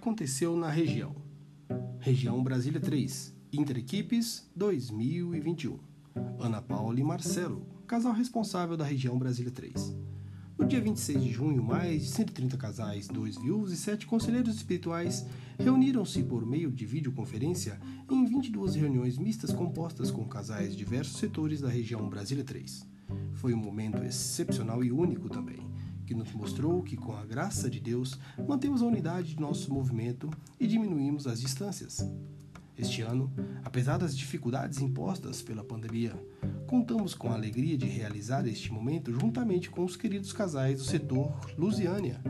aconteceu na região. Região Brasília 3, Interequipes 2021. Ana Paula e Marcelo, casal responsável da região Brasília 3. No dia 26 de junho, mais de 130 casais, dois viúvos e sete conselheiros espirituais reuniram-se por meio de videoconferência em 22 reuniões mistas compostas com casais de diversos setores da região Brasília 3. Foi um momento excepcional e único também, que nos mostrou que, com a graça de Deus, mantemos a unidade de nosso movimento e diminuímos as distâncias. Este ano, apesar das dificuldades impostas pela pandemia, contamos com a alegria de realizar este momento juntamente com os queridos casais do setor Lusiânia,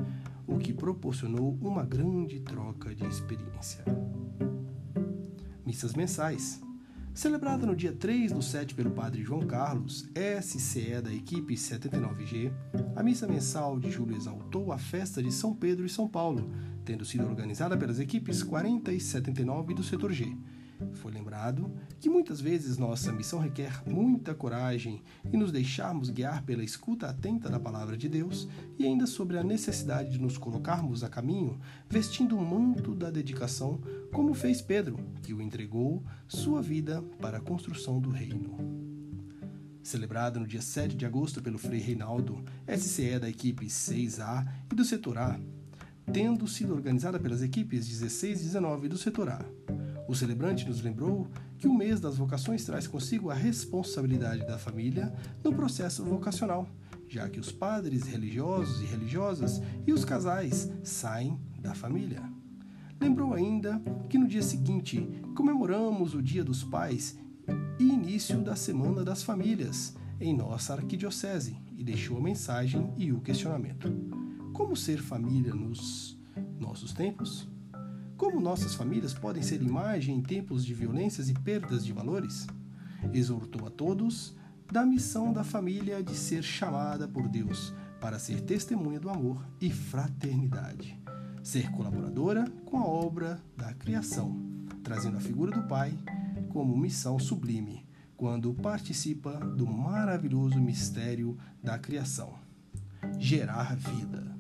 o que proporcionou uma grande troca de experiência. Missas mensais. Celebrada no dia 3 do 7 pelo Padre João Carlos, SCE da equipe 79G, a missa mensal de julho exaltou a festa de São Pedro e São Paulo, tendo sido organizada pelas equipes 40 e 79 do setor G foi lembrado que muitas vezes nossa missão requer muita coragem e nos deixarmos guiar pela escuta atenta da palavra de Deus e ainda sobre a necessidade de nos colocarmos a caminho vestindo o manto da dedicação, como fez Pedro, que o entregou sua vida para a construção do reino. Celebrado no dia 7 de agosto pelo Frei Reinaldo, SCE da equipe 6A e do setor A, tendo sido organizada pelas equipes 16 e 19 do setor A. O celebrante nos lembrou que o mês das vocações traz consigo a responsabilidade da família no processo vocacional, já que os padres religiosos e religiosas e os casais saem da família. Lembrou ainda que no dia seguinte comemoramos o Dia dos Pais e início da Semana das Famílias em nossa arquidiocese e deixou a mensagem e o questionamento: Como ser família nos nossos tempos? Como nossas famílias podem ser imagem em tempos de violências e perdas de valores? Exortou a todos da missão da família de ser chamada por Deus para ser testemunha do amor e fraternidade, ser colaboradora com a obra da criação, trazendo a figura do Pai como missão sublime quando participa do maravilhoso mistério da criação gerar vida.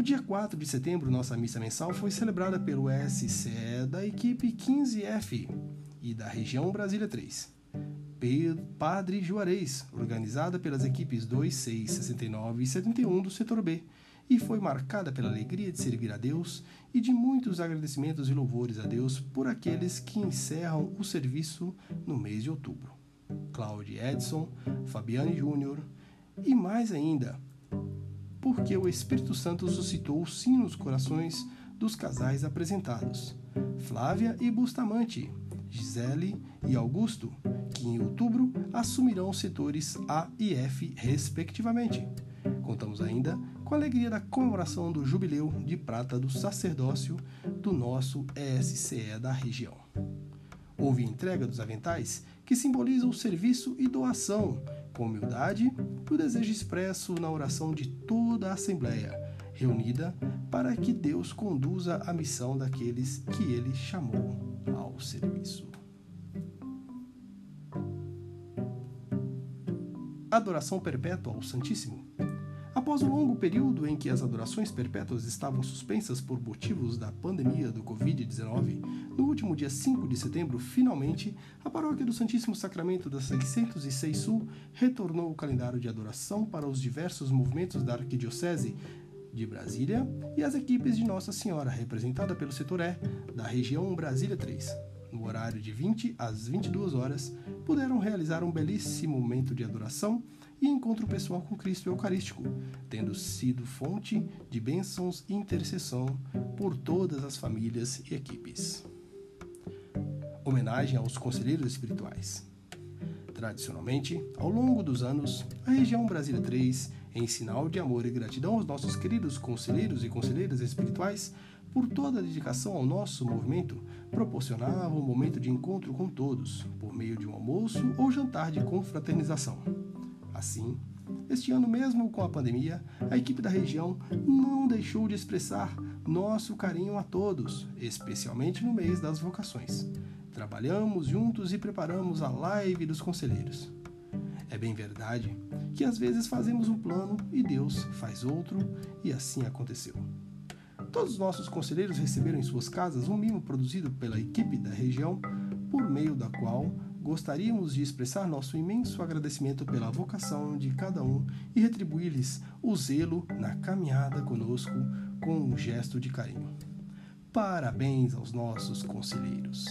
No dia 4 de setembro, nossa missa mensal foi celebrada pelo SCE da equipe 15F e da região Brasília 3. Padre Juarez, organizada pelas equipes 2, 6, 69 e 71 do setor B, e foi marcada pela alegria de servir a Deus e de muitos agradecimentos e louvores a Deus por aqueles que encerram o serviço no mês de outubro. Claude Edson, Fabiane Júnior e mais ainda, porque o Espírito Santo suscitou sim nos corações dos casais apresentados, Flávia e Bustamante, Gisele e Augusto, que em outubro assumirão os setores A e F, respectivamente. Contamos ainda com a alegria da comemoração do jubileu de prata do sacerdócio do nosso ESCE da região. Houve entrega dos aventais que simbolizam o serviço e doação com humildade e o desejo expresso na oração de toda a Assembleia, reunida para que Deus conduza a missão daqueles que ele chamou ao serviço. Adoração perpétua ao Santíssimo. Após o longo período em que as adorações perpétuas estavam suspensas por motivos da pandemia do Covid-19, no último dia 5 de setembro, finalmente, a Paróquia do Santíssimo Sacramento da 606 Sul retornou o calendário de adoração para os diversos movimentos da Arquidiocese de Brasília e as equipes de Nossa Senhora, representada pelo setor E, da região Brasília 3. No horário de 20 às 22 horas, puderam realizar um belíssimo momento de adoração e encontro pessoal com Cristo Eucarístico, tendo sido fonte de bênçãos e intercessão por todas as famílias e equipes. Homenagem aos conselheiros espirituais. Tradicionalmente, ao longo dos anos, a região Brasília 3, em sinal de amor e gratidão aos nossos queridos conselheiros e conselheiras espirituais, por toda a dedicação ao nosso movimento, proporcionava um momento de encontro com todos, por meio de um almoço ou jantar de confraternização. Assim, este ano mesmo com a pandemia, a equipe da região não deixou de expressar nosso carinho a todos, especialmente no mês das vocações. Trabalhamos juntos e preparamos a live dos conselheiros. É bem verdade que às vezes fazemos um plano e Deus faz outro, e assim aconteceu. Todos os nossos conselheiros receberam em suas casas um mimo produzido pela equipe da região, por meio da qual gostaríamos de expressar nosso imenso agradecimento pela vocação de cada um e retribuir-lhes o zelo na caminhada conosco com um gesto de carinho. Parabéns aos nossos conselheiros.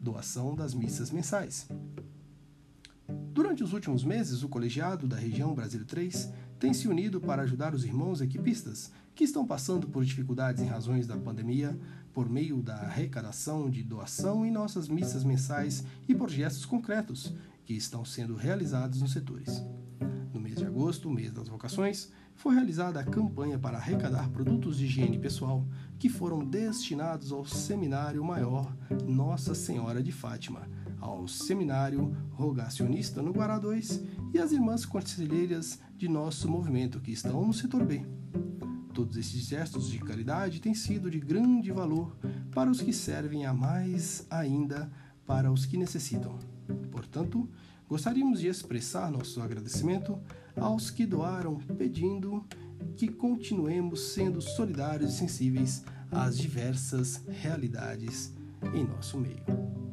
Doação das missas mensais. Durante os últimos meses, o colegiado da região Brasil 3 tem se unido para ajudar os irmãos equipistas que estão passando por dificuldades em razões da pandemia, por meio da arrecadação de doação em nossas missas mensais e por gestos concretos que estão sendo realizados nos setores. No mês de agosto, mês das vocações, foi realizada a campanha para arrecadar produtos de higiene pessoal que foram destinados ao Seminário Maior Nossa Senhora de Fátima, ao Seminário Rogacionista no Guará 2 e às irmãs conselheiras de nosso movimento que estão no setor B. Todos esses gestos de caridade têm sido de grande valor para os que servem a mais ainda para os que necessitam. Portanto, gostaríamos de expressar nosso agradecimento aos que doaram, pedindo que continuemos sendo solidários e sensíveis às diversas realidades em nosso meio.